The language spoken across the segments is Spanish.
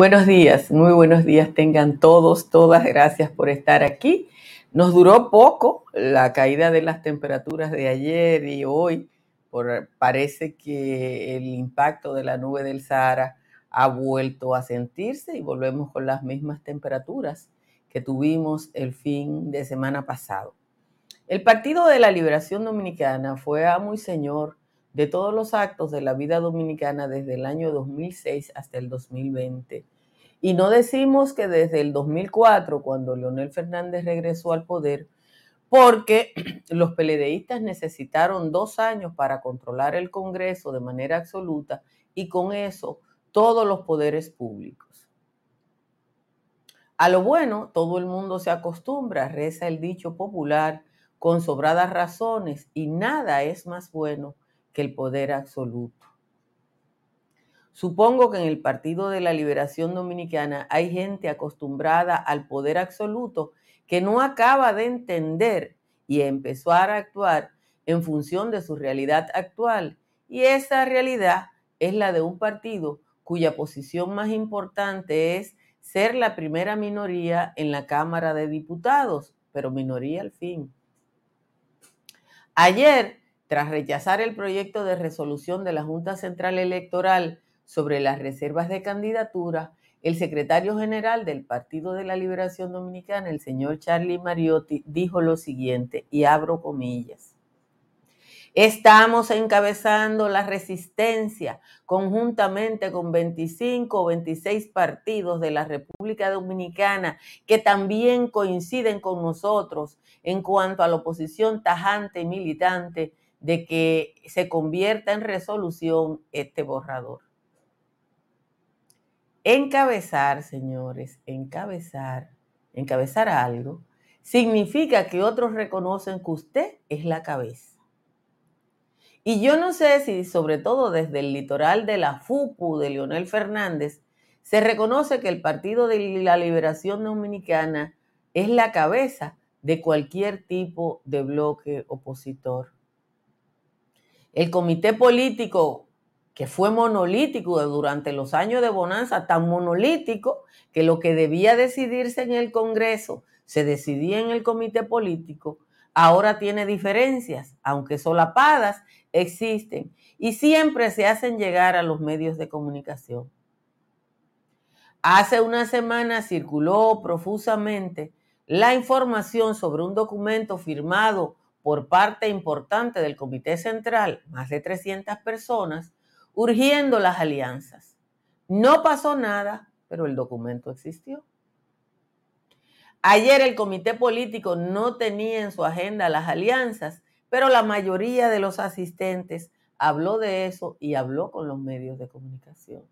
Buenos días, muy buenos días tengan todos, todas, gracias por estar aquí. Nos duró poco la caída de las temperaturas de ayer y hoy, por, parece que el impacto de la nube del Sahara ha vuelto a sentirse y volvemos con las mismas temperaturas que tuvimos el fin de semana pasado. El Partido de la Liberación Dominicana fue amo y señor de todos los actos de la vida dominicana desde el año 2006 hasta el 2020. Y no decimos que desde el 2004, cuando Leonel Fernández regresó al poder, porque los peledeístas necesitaron dos años para controlar el Congreso de manera absoluta y con eso todos los poderes públicos. A lo bueno, todo el mundo se acostumbra, reza el dicho popular, con sobradas razones, y nada es más bueno que el poder absoluto. Supongo que en el Partido de la Liberación Dominicana hay gente acostumbrada al poder absoluto que no acaba de entender y empezar a actuar en función de su realidad actual. Y esa realidad es la de un partido cuya posición más importante es ser la primera minoría en la Cámara de Diputados, pero minoría al fin. Ayer tras rechazar el proyecto de resolución de la Junta Central Electoral sobre las reservas de candidatura, el secretario general del Partido de la Liberación Dominicana, el señor Charlie Mariotti, dijo lo siguiente, y abro comillas. Estamos encabezando la resistencia conjuntamente con 25 o 26 partidos de la República Dominicana que también coinciden con nosotros en cuanto a la oposición tajante y militante de que se convierta en resolución este borrador. Encabezar, señores, encabezar, encabezar algo, significa que otros reconocen que usted es la cabeza. Y yo no sé si, sobre todo desde el litoral de la FUPU de Leonel Fernández, se reconoce que el Partido de la Liberación Dominicana es la cabeza de cualquier tipo de bloque opositor. El comité político, que fue monolítico durante los años de bonanza, tan monolítico que lo que debía decidirse en el Congreso se decidía en el comité político, ahora tiene diferencias, aunque solapadas, existen y siempre se hacen llegar a los medios de comunicación. Hace una semana circuló profusamente la información sobre un documento firmado por parte importante del Comité Central, más de 300 personas, urgiendo las alianzas. No pasó nada, pero el documento existió. Ayer el comité político no tenía en su agenda las alianzas, pero la mayoría de los asistentes habló de eso y habló con los medios de comunicación.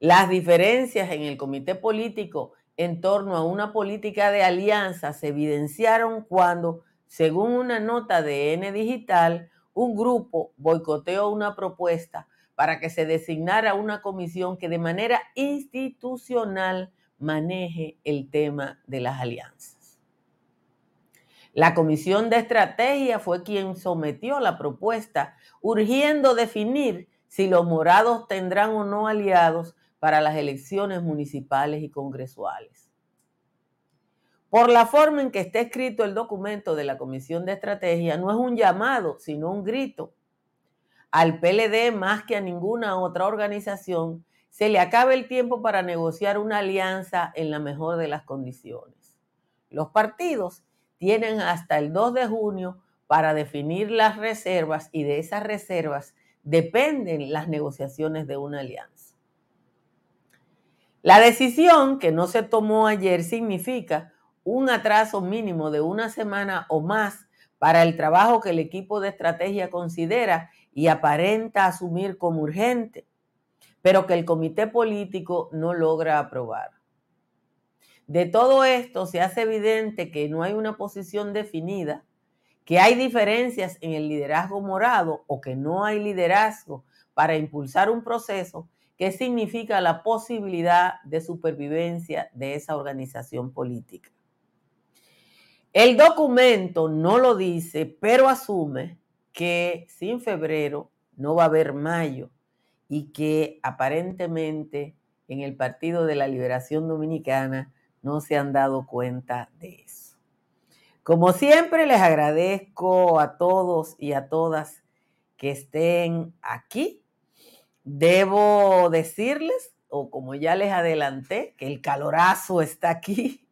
Las diferencias en el comité político en torno a una política de alianza se evidenciaron cuando, según una nota de N Digital, un grupo boicoteó una propuesta para que se designara una comisión que de manera institucional maneje el tema de las alianzas. La Comisión de Estrategia fue quien sometió la propuesta urgiendo definir si los morados tendrán o no aliados para las elecciones municipales y congresuales. Por la forma en que está escrito el documento de la Comisión de Estrategia, no es un llamado, sino un grito. Al PLD, más que a ninguna otra organización, se le acaba el tiempo para negociar una alianza en la mejor de las condiciones. Los partidos tienen hasta el 2 de junio para definir las reservas y de esas reservas dependen las negociaciones de una alianza. La decisión que no se tomó ayer significa un atraso mínimo de una semana o más para el trabajo que el equipo de estrategia considera y aparenta asumir como urgente, pero que el comité político no logra aprobar. De todo esto se hace evidente que no hay una posición definida, que hay diferencias en el liderazgo morado o que no hay liderazgo para impulsar un proceso ¿Qué significa la posibilidad de supervivencia de esa organización política. El documento no lo dice, pero asume que sin febrero no va a haber mayo y que aparentemente en el Partido de la Liberación Dominicana no se han dado cuenta de eso. Como siempre, les agradezco a todos y a todas que estén aquí. Debo decirles, o como ya les adelanté, que el calorazo está aquí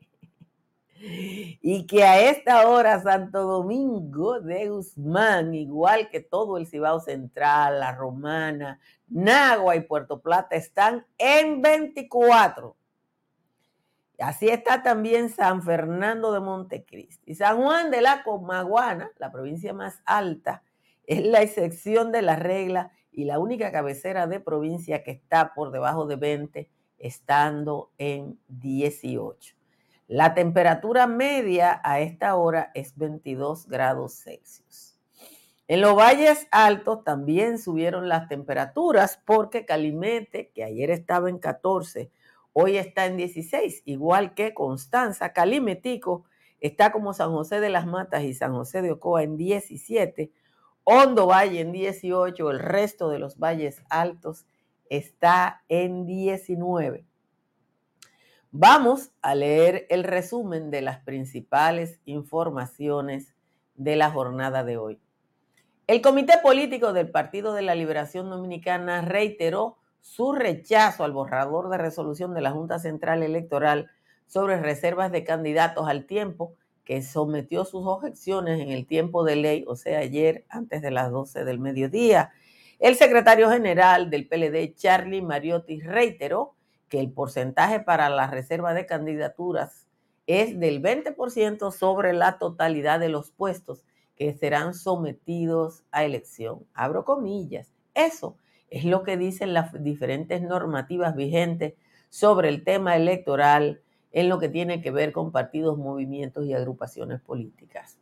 y que a esta hora Santo Domingo de Guzmán, igual que todo el Cibao Central, La Romana, Nagua y Puerto Plata, están en 24. Así está también San Fernando de Montecristi. San Juan de la Comaguana, la provincia más alta, es la excepción de la regla y la única cabecera de provincia que está por debajo de 20, estando en 18. La temperatura media a esta hora es 22 grados Celsius. En los valles altos también subieron las temperaturas porque Calimete, que ayer estaba en 14, hoy está en 16, igual que Constanza. Calimetico está como San José de las Matas y San José de Ocoa en 17, Hondo Valle en 18, el resto de los valles altos está en 19. Vamos a leer el resumen de las principales informaciones de la jornada de hoy. El Comité Político del Partido de la Liberación Dominicana reiteró su rechazo al borrador de resolución de la Junta Central Electoral sobre reservas de candidatos al tiempo, que sometió sus objeciones en el tiempo de ley, o sea, ayer antes de las 12 del mediodía. El secretario general del PLD, Charlie Mariotti, reiteró que el porcentaje para la reserva de candidaturas es del 20% sobre la totalidad de los puestos que serán sometidos a elección. Abro comillas. Eso es lo que dicen las diferentes normativas vigentes sobre el tema electoral en lo que tiene que ver con partidos, movimientos y agrupaciones políticas.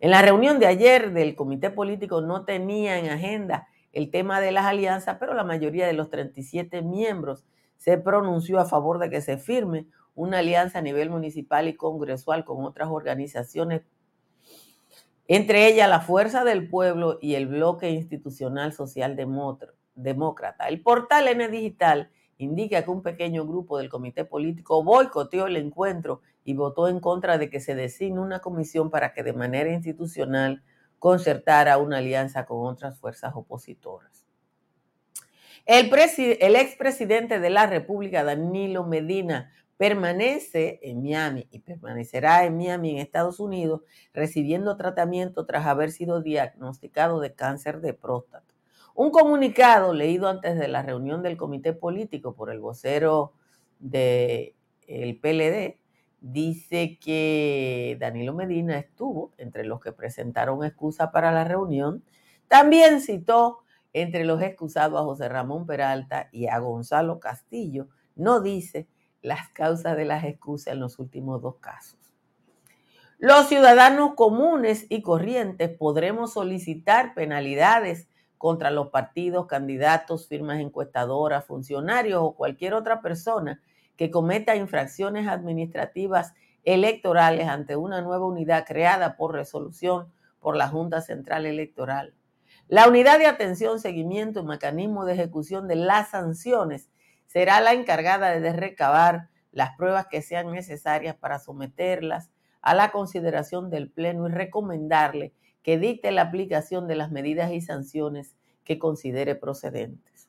En la reunión de ayer del comité político no tenía en agenda el tema de las alianzas, pero la mayoría de los 37 miembros se pronunció a favor de que se firme una alianza a nivel municipal y congresual con otras organizaciones, entre ellas la Fuerza del Pueblo y el Bloque Institucional Social Demócrata. El portal N Digital indica que un pequeño grupo del comité político boicoteó el encuentro y votó en contra de que se designe una comisión para que de manera institucional concertara una alianza con otras fuerzas opositoras. El, el expresidente de la República, Danilo Medina, permanece en Miami y permanecerá en Miami, en Estados Unidos, recibiendo tratamiento tras haber sido diagnosticado de cáncer de próstata. Un comunicado leído antes de la reunión del comité político por el vocero del PLD dice que Danilo Medina estuvo entre los que presentaron excusa para la reunión. También citó entre los excusados a José Ramón Peralta y a Gonzalo Castillo, no dice las causas de las excusas en los últimos dos casos. Los ciudadanos comunes y corrientes podremos solicitar penalidades contra los partidos, candidatos, firmas encuestadoras, funcionarios o cualquier otra persona que cometa infracciones administrativas electorales ante una nueva unidad creada por resolución por la Junta Central Electoral. La unidad de atención, seguimiento y mecanismo de ejecución de las sanciones será la encargada de recabar las pruebas que sean necesarias para someterlas a la consideración del Pleno y recomendarle que dicte la aplicación de las medidas y sanciones que considere procedentes.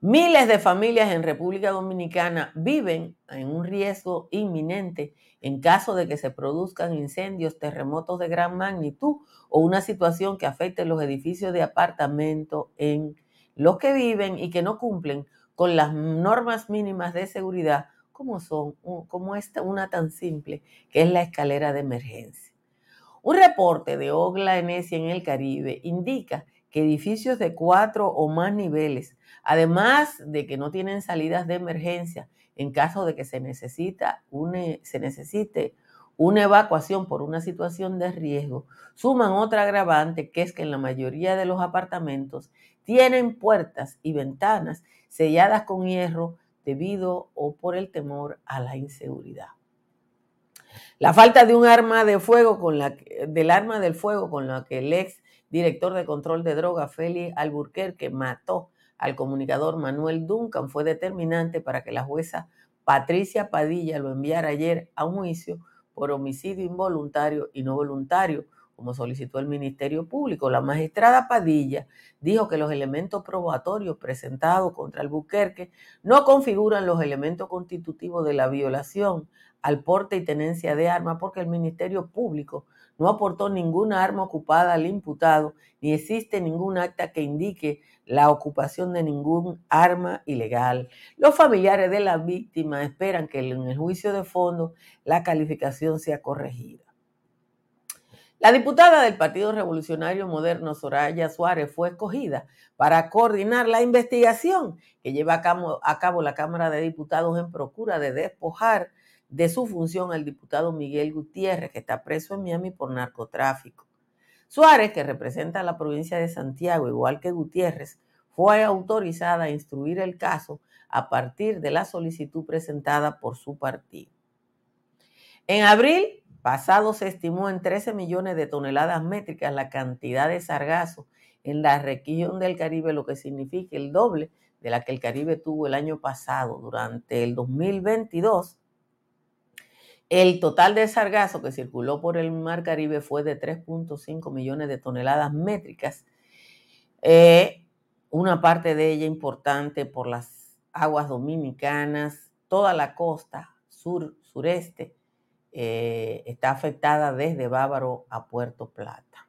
Miles de familias en República Dominicana viven en un riesgo inminente en caso de que se produzcan incendios, terremotos de gran magnitud o una situación que afecte los edificios de apartamento en los que viven y que no cumplen con las normas mínimas de seguridad como son como esta una tan simple que es la escalera de emergencia. Un reporte de Ogla Enesia en el Caribe indica que edificios de cuatro o más niveles, además de que no tienen salidas de emergencia en caso de que se, necesita se necesite una evacuación por una situación de riesgo, suman otra agravante que es que en la mayoría de los apartamentos tienen puertas y ventanas selladas con hierro debido o por el temor a la inseguridad. La falta de un arma de fuego con la del arma del fuego con la que el ex director de control de droga Félix Alburquerque mató al comunicador Manuel Duncan fue determinante para que la jueza Patricia Padilla lo enviara ayer a un juicio por homicidio involuntario y no voluntario, como solicitó el Ministerio Público. La magistrada Padilla dijo que los elementos probatorios presentados contra el Buquerque no configuran los elementos constitutivos de la violación al porte y tenencia de armas porque el Ministerio Público no aportó ninguna arma ocupada al imputado ni existe ningún acta que indique la ocupación de ningún arma ilegal. Los familiares de la víctima esperan que en el juicio de fondo la calificación sea corregida. La diputada del Partido Revolucionario Moderno, Soraya Suárez, fue escogida para coordinar la investigación que lleva a cabo, a cabo la Cámara de Diputados en procura de despojar de su función al diputado Miguel Gutiérrez, que está preso en Miami por narcotráfico. Suárez, que representa a la provincia de Santiago, igual que Gutiérrez, fue autorizada a instruir el caso a partir de la solicitud presentada por su partido. En abril pasado se estimó en 13 millones de toneladas métricas la cantidad de sargazo en la región del Caribe, lo que significa el doble de la que el Caribe tuvo el año pasado. Durante el 2022, el total de sargazo que circuló por el Mar Caribe fue de 3.5 millones de toneladas métricas, eh, una parte de ella importante por las aguas dominicanas, toda la costa sur, sureste eh, está afectada desde Bávaro a Puerto Plata.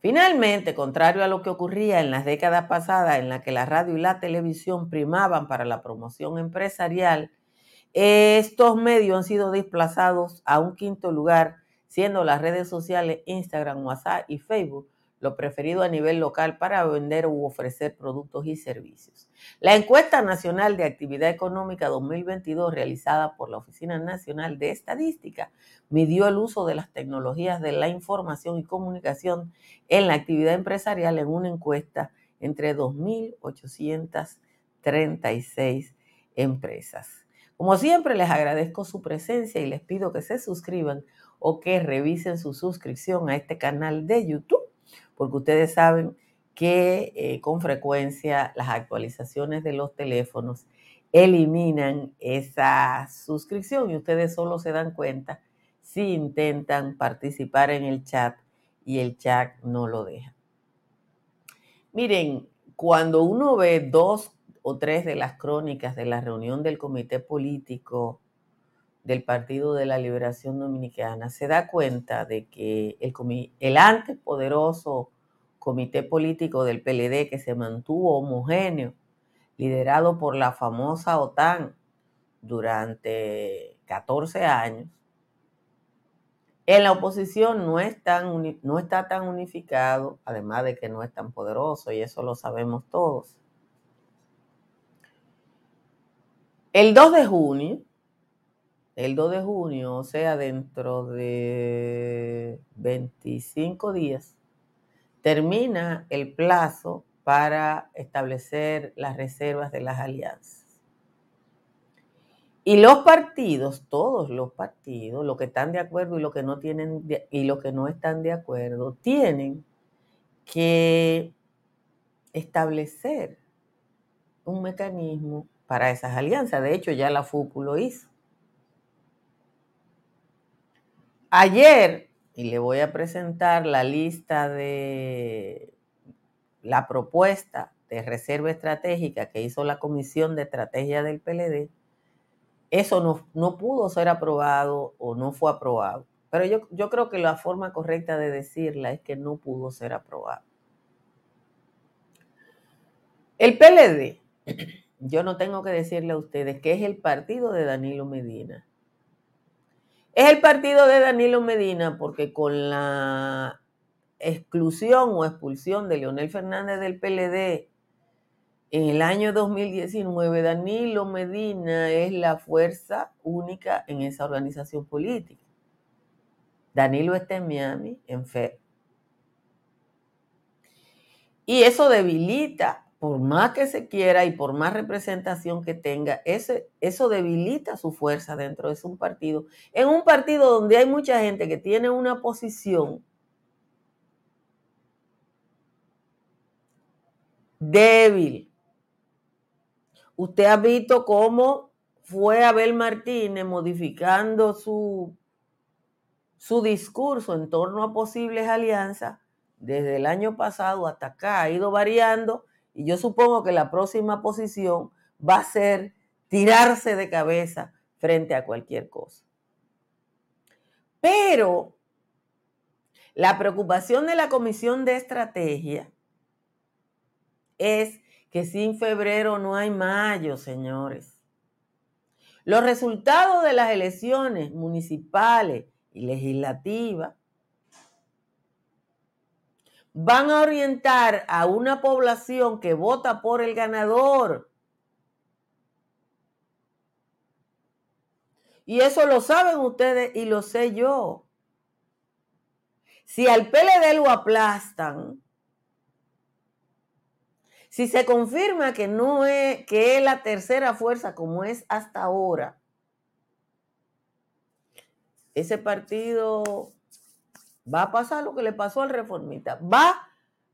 Finalmente, contrario a lo que ocurría en las décadas pasadas en las que la radio y la televisión primaban para la promoción empresarial, estos medios han sido desplazados a un quinto lugar, siendo las redes sociales Instagram, WhatsApp y Facebook lo preferido a nivel local para vender u ofrecer productos y servicios. La encuesta nacional de actividad económica 2022 realizada por la Oficina Nacional de Estadística midió el uso de las tecnologías de la información y comunicación en la actividad empresarial en una encuesta entre 2.836 empresas. Como siempre, les agradezco su presencia y les pido que se suscriban o que revisen su suscripción a este canal de YouTube, porque ustedes saben que eh, con frecuencia las actualizaciones de los teléfonos eliminan esa suscripción y ustedes solo se dan cuenta si intentan participar en el chat y el chat no lo deja. Miren, cuando uno ve dos o tres de las crónicas de la reunión del Comité Político del Partido de la Liberación Dominicana, se da cuenta de que el, el antes poderoso Comité Político del PLD, que se mantuvo homogéneo, liderado por la famosa OTAN durante 14 años, en la oposición no, es tan, no está tan unificado, además de que no es tan poderoso, y eso lo sabemos todos. El 2 de junio, el 2 de junio, o sea, dentro de 25 días, termina el plazo para establecer las reservas de las alianzas. Y los partidos, todos los partidos, los que están de acuerdo y los que no tienen y los que no están de acuerdo, tienen que establecer un mecanismo para esas alianzas. De hecho, ya la FUCU lo hizo. Ayer, y le voy a presentar la lista de la propuesta de reserva estratégica que hizo la Comisión de Estrategia del PLD, eso no, no pudo ser aprobado o no fue aprobado. Pero yo, yo creo que la forma correcta de decirla es que no pudo ser aprobado. El PLD yo no tengo que decirle a ustedes que es el partido de Danilo Medina. Es el partido de Danilo Medina porque con la exclusión o expulsión de Leonel Fernández del PLD en el año 2019, Danilo Medina es la fuerza única en esa organización política. Danilo está en Miami, en FED. Y eso debilita por más que se quiera y por más representación que tenga, eso debilita su fuerza dentro de un partido. En un partido donde hay mucha gente que tiene una posición débil. Usted ha visto cómo fue Abel Martínez modificando su, su discurso en torno a posibles alianzas desde el año pasado hasta acá. Ha ido variando y yo supongo que la próxima posición va a ser tirarse de cabeza frente a cualquier cosa. Pero la preocupación de la Comisión de Estrategia es que sin febrero no hay mayo, señores. Los resultados de las elecciones municipales y legislativas van a orientar a una población que vota por el ganador. Y eso lo saben ustedes y lo sé yo. Si al PLD lo aplastan, si se confirma que no es, que es la tercera fuerza como es hasta ahora, ese partido va a pasar lo que le pasó al reformista. Va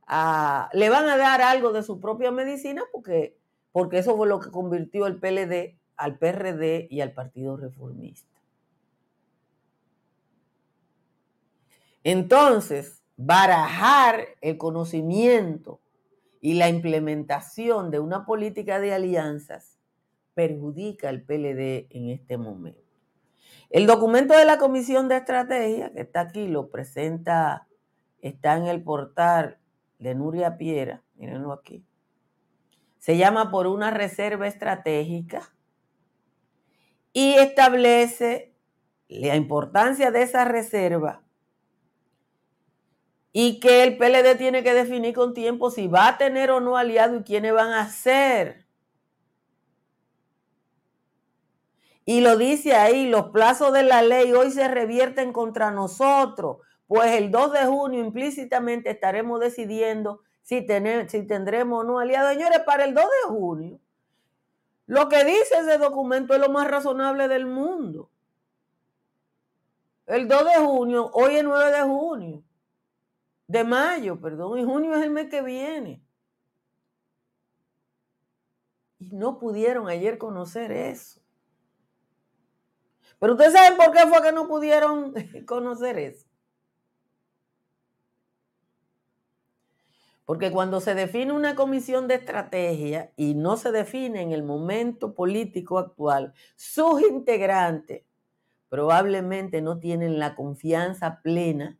a, le van a dar algo de su propia medicina porque, porque eso fue lo que convirtió el PLD al PRD y al Partido Reformista. Entonces, barajar el conocimiento y la implementación de una política de alianzas perjudica al PLD en este momento. El documento de la Comisión de Estrategia, que está aquí, lo presenta, está en el portal de Nuria Piera, mírenlo aquí. Se llama por una reserva estratégica y establece la importancia de esa reserva y que el PLD tiene que definir con tiempo si va a tener o no aliado y quiénes van a ser. Y lo dice ahí, los plazos de la ley hoy se revierten contra nosotros, pues el 2 de junio implícitamente estaremos decidiendo si, si tendremos o no aliados. Señores, para el 2 de junio, lo que dice ese documento es lo más razonable del mundo. El 2 de junio, hoy es 9 de junio de mayo, perdón, y junio es el mes que viene. Y no pudieron ayer conocer eso. Pero ustedes saben por qué fue que no pudieron conocer eso. Porque cuando se define una comisión de estrategia y no se define en el momento político actual, sus integrantes probablemente no tienen la confianza plena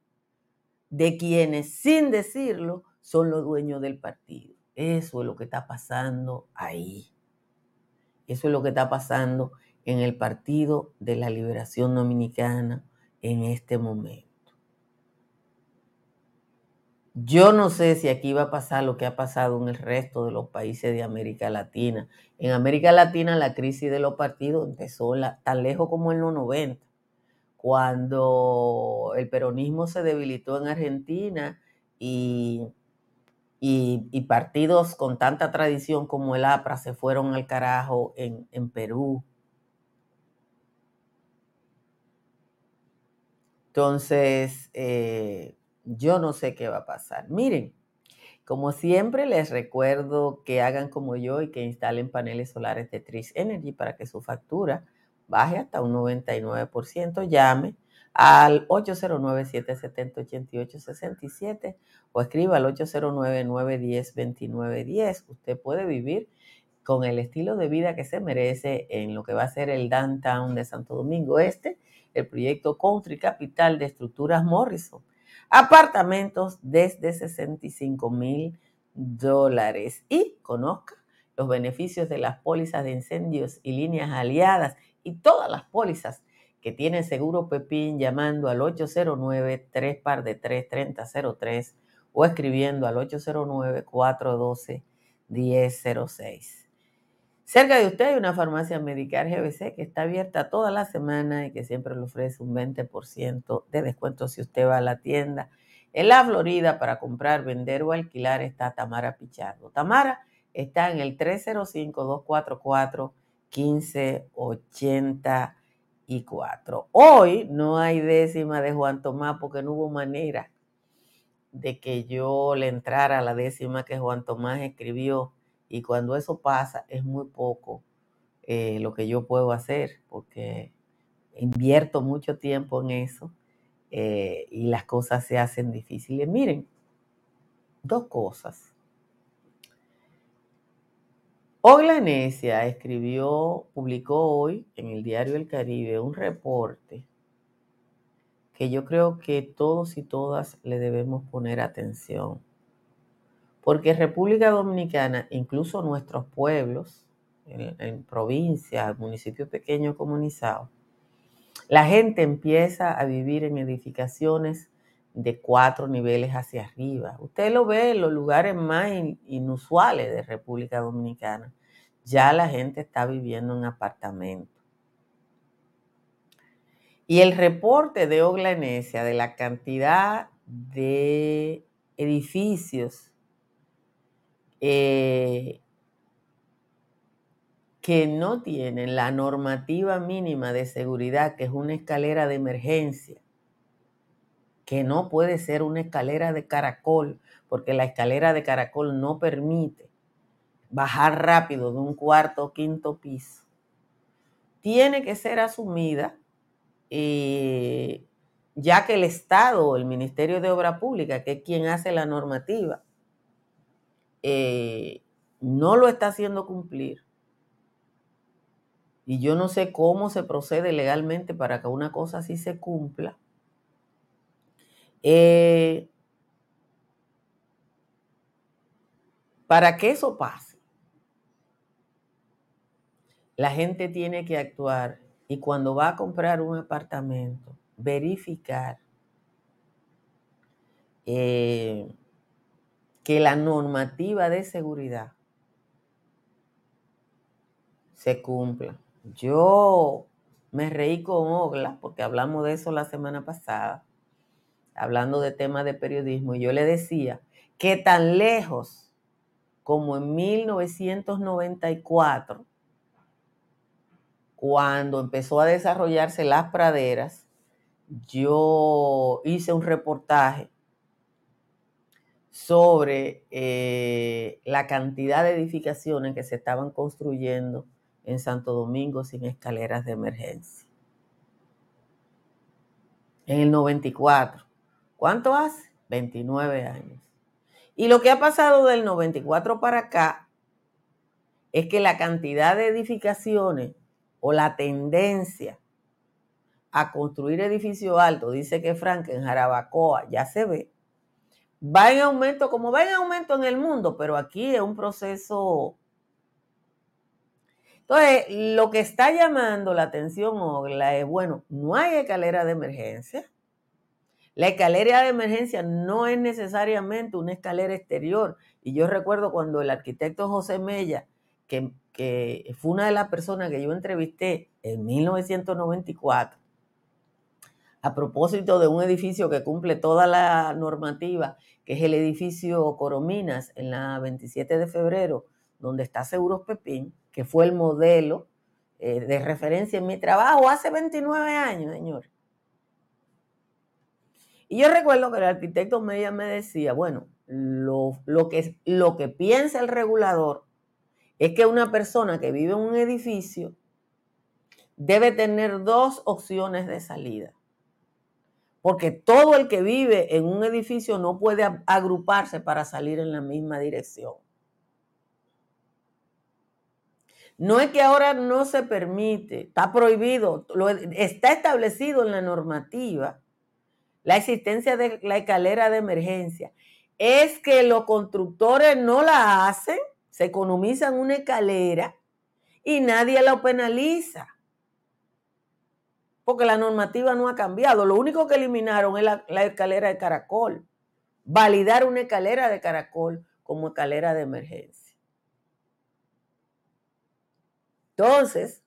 de quienes sin decirlo son los dueños del partido. Eso es lo que está pasando ahí. Eso es lo que está pasando en el Partido de la Liberación Dominicana en este momento. Yo no sé si aquí va a pasar lo que ha pasado en el resto de los países de América Latina. En América Latina la crisis de los partidos empezó tan lejos como en los 90 cuando el peronismo se debilitó en Argentina y, y, partidos con tanta tradición como el APRA se fueron al carajo en, Perú. Entonces, eh, yo no sé qué va a pasar. Miren, como siempre les recuerdo que hagan como yo y que instalen paneles solares de Tris Energy para que su factura baje hasta un 99%, llame al 809-770-8867 o escriba al 809-910-2910. Usted puede vivir con el estilo de vida que se merece en lo que va a ser el downtown de Santo Domingo Este, el proyecto Country Capital de Estructuras Morrison. Apartamentos desde 65 mil dólares y conozca los beneficios de las pólizas de incendios y líneas aliadas y todas las pólizas que tienen seguro Pepín llamando al 809 3 par de 3 3003 o escribiendo al 809 412 1006. Cerca de usted hay una farmacia Medicar GBC que está abierta toda la semana y que siempre le ofrece un 20% de descuento si usted va a la tienda. En la Florida para comprar, vender o alquilar está Tamara Pichardo. Tamara está en el 305 244 1584. Hoy no hay décima de Juan Tomás porque no hubo manera de que yo le entrara a la décima que Juan Tomás escribió y cuando eso pasa es muy poco eh, lo que yo puedo hacer porque invierto mucho tiempo en eso eh, y las cosas se hacen difíciles. Miren, dos cosas. Ogla Necia escribió, publicó hoy en el diario El Caribe un reporte que yo creo que todos y todas le debemos poner atención. Porque República Dominicana, incluso nuestros pueblos, en, en provincias, municipios pequeños comunizados, la gente empieza a vivir en edificaciones de cuatro niveles hacia arriba. Usted lo ve en los lugares más inusuales de República Dominicana. Ya la gente está viviendo en apartamentos. Y el reporte de Oglanesia de la cantidad de edificios eh, que no tienen la normativa mínima de seguridad, que es una escalera de emergencia, que no puede ser una escalera de caracol, porque la escalera de caracol no permite bajar rápido de un cuarto o quinto piso, tiene que ser asumida eh, ya que el Estado, el Ministerio de Obra Pública, que es quien hace la normativa, eh, no lo está haciendo cumplir. Y yo no sé cómo se procede legalmente para que una cosa así se cumpla. Eh, para que eso pase, la gente tiene que actuar y cuando va a comprar un apartamento, verificar eh, que la normativa de seguridad se cumpla. Yo me reí con Ogla porque hablamos de eso la semana pasada, hablando de temas de periodismo, y yo le decía que tan lejos como en 1994, cuando empezó a desarrollarse las praderas, yo hice un reportaje sobre eh, la cantidad de edificaciones que se estaban construyendo en Santo Domingo sin escaleras de emergencia. En el 94. ¿Cuánto hace? 29 años. Y lo que ha pasado del 94 para acá es que la cantidad de edificaciones o la tendencia a construir edificios altos, dice que Frank en Jarabacoa ya se ve, va en aumento, como va en aumento en el mundo, pero aquí es un proceso. Entonces, lo que está llamando la atención, Ogla, es, bueno, no hay escalera de emergencia. La escalera de emergencia no es necesariamente una escalera exterior. Y yo recuerdo cuando el arquitecto José Mella que, fue una de las personas que yo entrevisté en 1994, a propósito de un edificio que cumple toda la normativa, que es el edificio Corominas en la 27 de febrero, donde está Seguros Pepín, que fue el modelo eh, de referencia en mi trabajo hace 29 años, señor. Y yo recuerdo que el arquitecto Media me decía, bueno, lo, que, lo que piensa el regulador es que una persona que vive en un edificio debe tener dos opciones de salida. Porque todo el que vive en un edificio no puede agruparse para salir en la misma dirección. No es que ahora no se permite, está prohibido, está establecido en la normativa la existencia de la escalera de emergencia. Es que los constructores no la hacen se economizan una escalera y nadie la penaliza. Porque la normativa no ha cambiado. Lo único que eliminaron es la, escalera de caracol. Validar una escalera de caracol como escalera de emergencia. Entonces,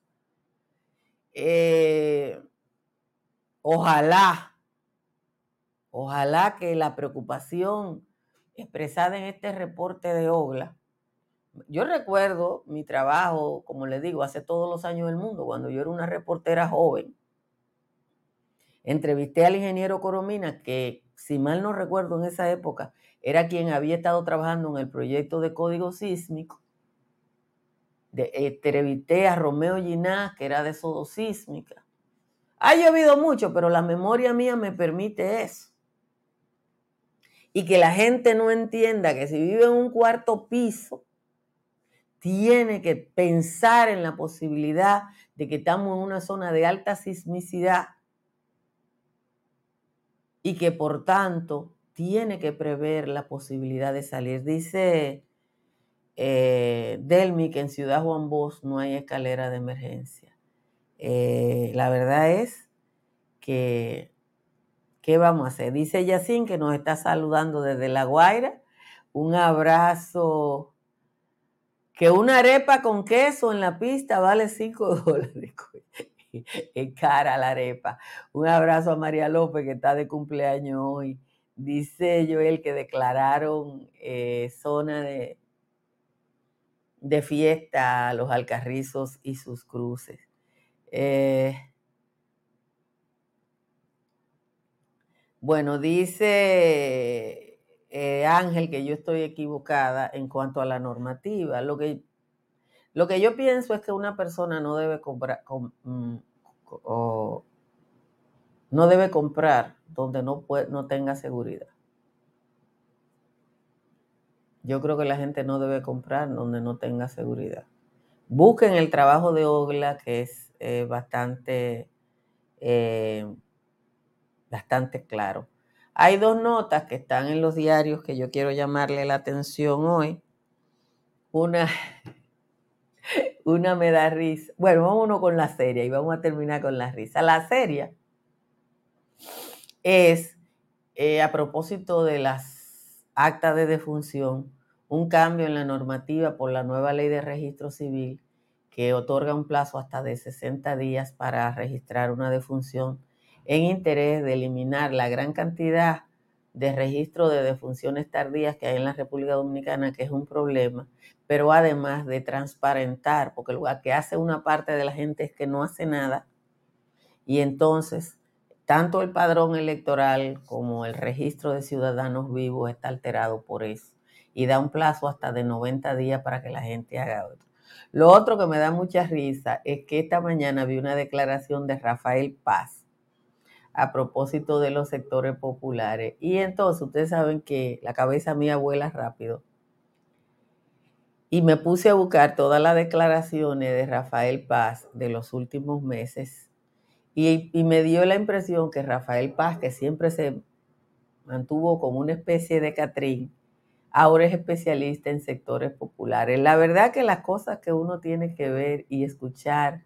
eh, ojalá, ojalá que la preocupación expresada en este reporte de OGLA yo recuerdo mi trabajo, como le digo, hace todos los años del mundo, cuando yo era una reportera joven. Entrevisté al ingeniero Coromina, que si mal no recuerdo en esa época, era quien había estado trabajando en el proyecto de código sísmico. De, entrevisté a Romeo Ginás, que era de sodosísmica. Ha llovido mucho, pero la memoria mía me permite eso. Y que la gente no entienda que si vive en un cuarto piso, tiene que pensar en la posibilidad de que estamos en una zona de alta sismicidad y que por tanto tiene que prever la posibilidad de salir. Dice eh, Delmi que en Ciudad Juan Bosch no hay escalera de emergencia. Eh, la verdad es que, ¿qué vamos a hacer? Dice Yacín que nos está saludando desde La Guaira. Un abrazo. Que una arepa con queso en la pista vale 5 dólares. Es cara la arepa. Un abrazo a María López que está de cumpleaños hoy. Dice Joel que declararon eh, zona de, de fiesta a los alcarrizos y sus cruces. Eh, bueno, dice eh, Ángel que yo estoy equivocada en cuanto a la normativa. Lo que, lo que yo pienso es que una persona no debe comprar, mm, no debe comprar donde no, tenga seguridad. Yo creo que la gente no debe comprar donde no tenga seguridad. Busquen el trabajo de Ogla, que es eh, bastante, eh, bastante claro. Hay dos notas que están en los diarios que yo quiero llamarle la atención hoy. Una, una me da risa. Bueno, vámonos con la serie y vamos a terminar con la risa. La serie es, eh, a propósito de las actas de defunción, un cambio en la normativa por la nueva ley de registro civil que otorga un plazo hasta de 60 días para registrar una defunción en interés de eliminar la gran cantidad de registro de defunciones tardías que hay en la República Dominicana, que es un problema, pero además de transparentar, porque lo que hace una parte de la gente es que no hace nada y entonces tanto el padrón electoral como el registro de ciudadanos vivos está alterado por eso y da un plazo hasta de 90 días para que la gente haga otro. Lo otro que me da mucha risa es que esta mañana vi una declaración de Rafael Paz a propósito de los sectores populares. Y entonces ustedes saben que la cabeza mía vuela rápido. Y me puse a buscar todas las declaraciones de Rafael Paz de los últimos meses y, me dio la impresión que Rafael Paz, que siempre se mantuvo como una especie de Catrín, ahora es especialista en sectores populares. La verdad que las cosas que uno tiene que ver y escuchar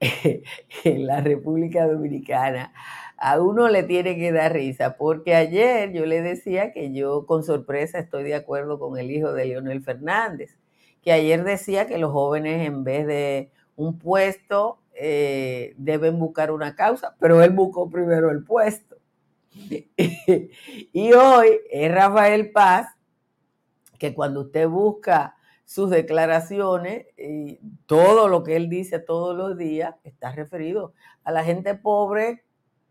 en la República Dominicana, a uno le tiene que dar risa, porque ayer yo le decía que yo con sorpresa estoy de acuerdo con el hijo de Leonel Fernández, que ayer decía que los jóvenes en vez de un puesto eh, deben buscar una causa, pero él buscó primero el puesto. y hoy es Rafael Paz, que cuando usted busca sus declaraciones, y todo lo que él dice todos los días está referido a la gente pobre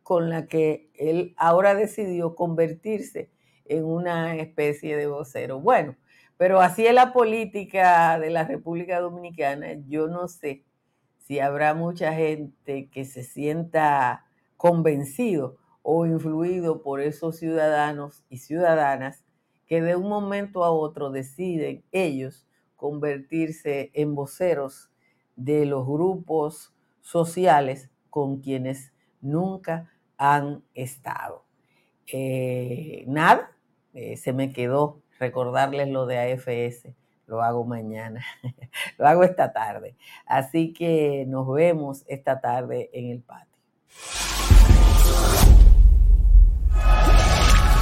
con la que él ahora decidió convertirse en una especie de vocero. Bueno, pero así es la política de la República Dominicana. Yo no sé si habrá mucha gente que se sienta convencido o influido por esos ciudadanos y ciudadanas que de un momento a otro deciden ellos convertirse en voceros de los grupos sociales con quienes nunca han estado. Eh, nada, eh, se me quedó recordarles lo de AFS lo hago mañana, lo hago esta tarde. Así que nos vemos esta tarde en el patio.